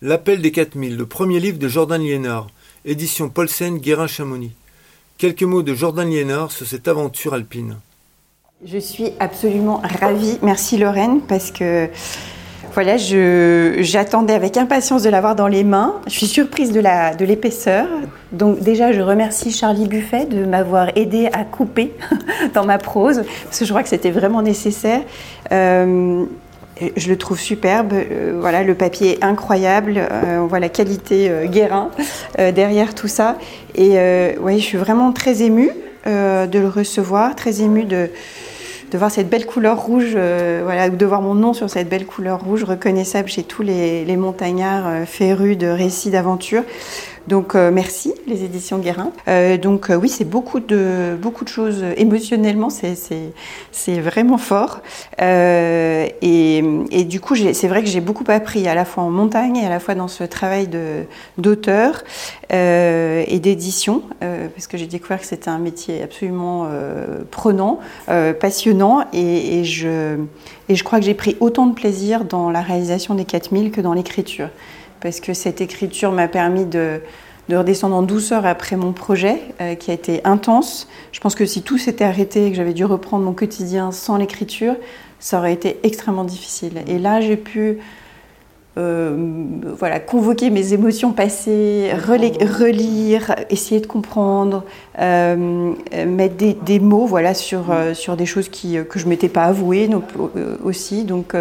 L'appel des 4000, le premier livre de Jordan Liénard, édition Paulsen Guérin-Chamonix. Quelques mots de Jordan Liénard sur cette aventure alpine. Je suis absolument ravie, merci Lorraine, parce que voilà, j'attendais avec impatience de l'avoir dans les mains. Je suis surprise de l'épaisseur. Donc déjà, je remercie Charlie Buffet de m'avoir aidé à couper dans ma prose, parce que je crois que c'était vraiment nécessaire. Euh, je le trouve superbe. Euh, voilà, le papier est incroyable. Euh, on voit la qualité Guérin derrière tout ça. Et oui, je suis vraiment très émue de le recevoir, très émue de de voir cette belle couleur rouge, euh, voilà, de voir mon nom sur cette belle couleur rouge reconnaissable chez tous les, les montagnards euh, férus de récits d'aventure. Donc euh, merci les éditions Guérin. Euh, donc euh, oui, c'est beaucoup de beaucoup de choses émotionnellement, c'est c'est vraiment fort. Et, et, du coup, c'est vrai que j'ai beaucoup appris à la fois en montagne et à la fois dans ce travail d'auteur et d'édition, parce que j'ai découvert que c'était un métier absolument prenant, passionnant, et je crois que j'ai pris autant de plaisir dans la réalisation des 4000 que dans l'écriture parce que cette écriture m'a permis de, redescendre en douceur après mon projet, euh, qui a été intense. Je pense que si tout s'était arrêté et que j'avais dû reprendre mon quotidien sans l'écriture, ça aurait été extrêmement difficile. Et là, j'ai pu euh, voilà, convoquer mes émotions passées, relire, essayer de comprendre, euh, mettre des, mots voilà, sur, euh, sur des choses qui, que je ne m'étais pas avouées aussi. Donc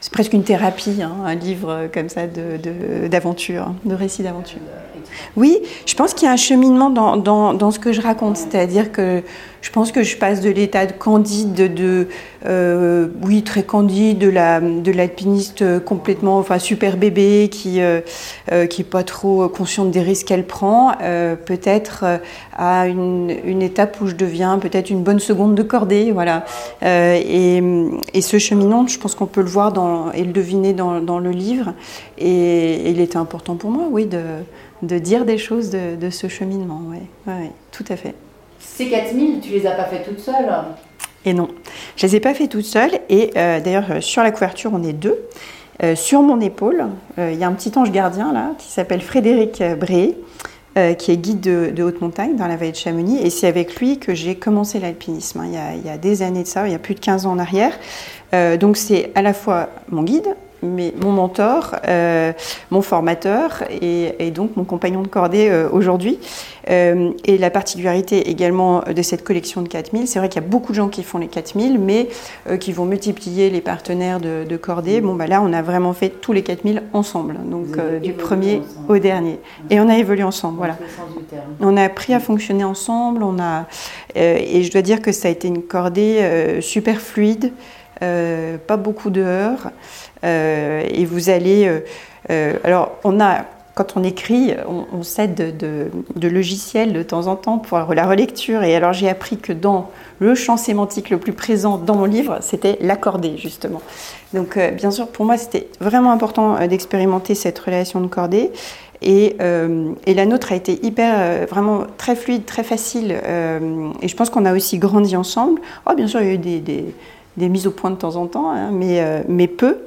c'est presque une thérapie, hein, un livre comme ça d'aventure, de, de, de récits d'aventure. Oui, je pense qu'il y a un cheminement dans, dans, ce que je raconte, c'est-à-dire que je pense que je passe de l'état de candide, de, euh, oui, très candide, de la de l'alpiniste complètement, enfin super bébé qui euh, euh, qui est pas trop consciente des risques qu'elle prend, peut-être à une, une, étape où je deviens peut-être une bonne seconde de cordée, voilà. et, et ce cheminement, je pense qu'on peut le voir dans, et le deviner dans, dans le livre, et, il était important pour moi, oui, de de dire des choses de, de ce cheminement, oui, ouais, tout à fait. Ces 4000, tu les as pas fait toutes seules Et non, je les ai pas fait toutes seules. Et euh, d'ailleurs, euh, sur la couverture, on est deux. Euh, sur mon épaule, il y a un petit ange gardien là qui s'appelle Frédéric Bré, qui est guide de, haute montagne dans la vallée de Chamonix. Et c'est avec lui que j'ai commencé l'alpinisme. Hein. Il, il, y a des années de ça, il y a plus de 15 ans en arrière. donc c'est à la fois mon guide, mais mon mentor, euh, mon formateur et, donc mon compagnon de cordée euh, aujourd'hui. Euh, et la particularité également de cette collection de 4000, c'est vrai qu'il y a beaucoup de gens qui font les 4000, mais qui vont multiplier les partenaires de, de cordée. Bon, bah là, on a vraiment fait tous les 4000 ensemble, donc du premier au dernier. Et on a évolué ensemble, voilà. On a appris à fonctionner ensemble, on a, et je dois dire que ça a été une cordée super fluide. Pas beaucoup de heures. Euh, et vous allez. Euh, euh, alors, on a quand on écrit, on, s'aide de, logiciels de temps en temps pour la relecture. Et alors j'ai appris que dans le champ sémantique le plus présent dans mon livre, c'était l'accordé, justement. Donc bien sûr, pour moi, c'était vraiment important d'expérimenter cette relation de cordée. Et, la nôtre a été hyper, vraiment très fluide, très facile. et je pense qu'on a aussi grandi ensemble. Oh, bien sûr, il y a eu des, des mises au point de temps en temps, hein, mais, mais peu.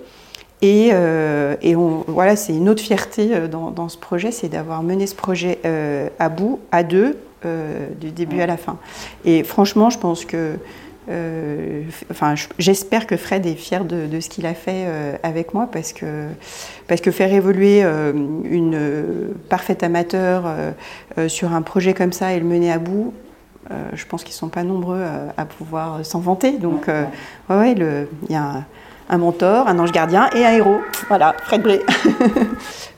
Et, euh, et on, voilà, c'est une autre fierté euh, dans, dans ce projet, c'est d'avoir mené ce projet euh, à bout, à deux, euh, du début à la fin. Et franchement, je pense que, euh, enfin, j'espère que Fred est fier de, de ce qu'il a fait euh, avec moi, parce que, parce que faire évoluer une parfaite amateur sur un projet comme ça et le mener à bout, je pense qu'ils ne sont pas nombreux à, à pouvoir s'en vanter. Donc, ouais, ouais, il y a un, un mentor, un ange gardien et un héros. Voilà, Fred Bré.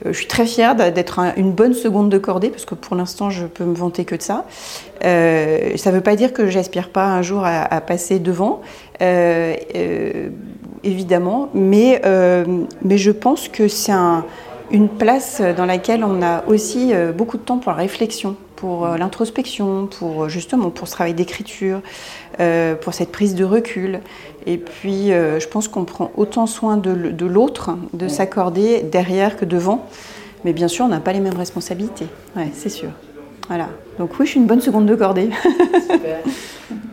Euh, je suis très fière d'être une bonne seconde de cordée, parce que pour l'instant, je peux me vanter que de ça. Euh, ça ne veut pas dire que j'aspire pas un jour à, passer devant, euh, évidemment, mais, mais je pense que c'est une place dans laquelle on a aussi beaucoup de temps pour la réflexion pour euh, l'introspection, pour euh, justement pour ce travail d'écriture, euh, pour cette prise de recul. Et puis, je pense qu'on prend autant soin de l'autre, de s'accorder derrière que devant. Mais bien sûr, on n'a pas les mêmes responsabilités. Ouais, c'est sûr. Voilà. Donc oui, je suis une bonne seconde de cordée. Super.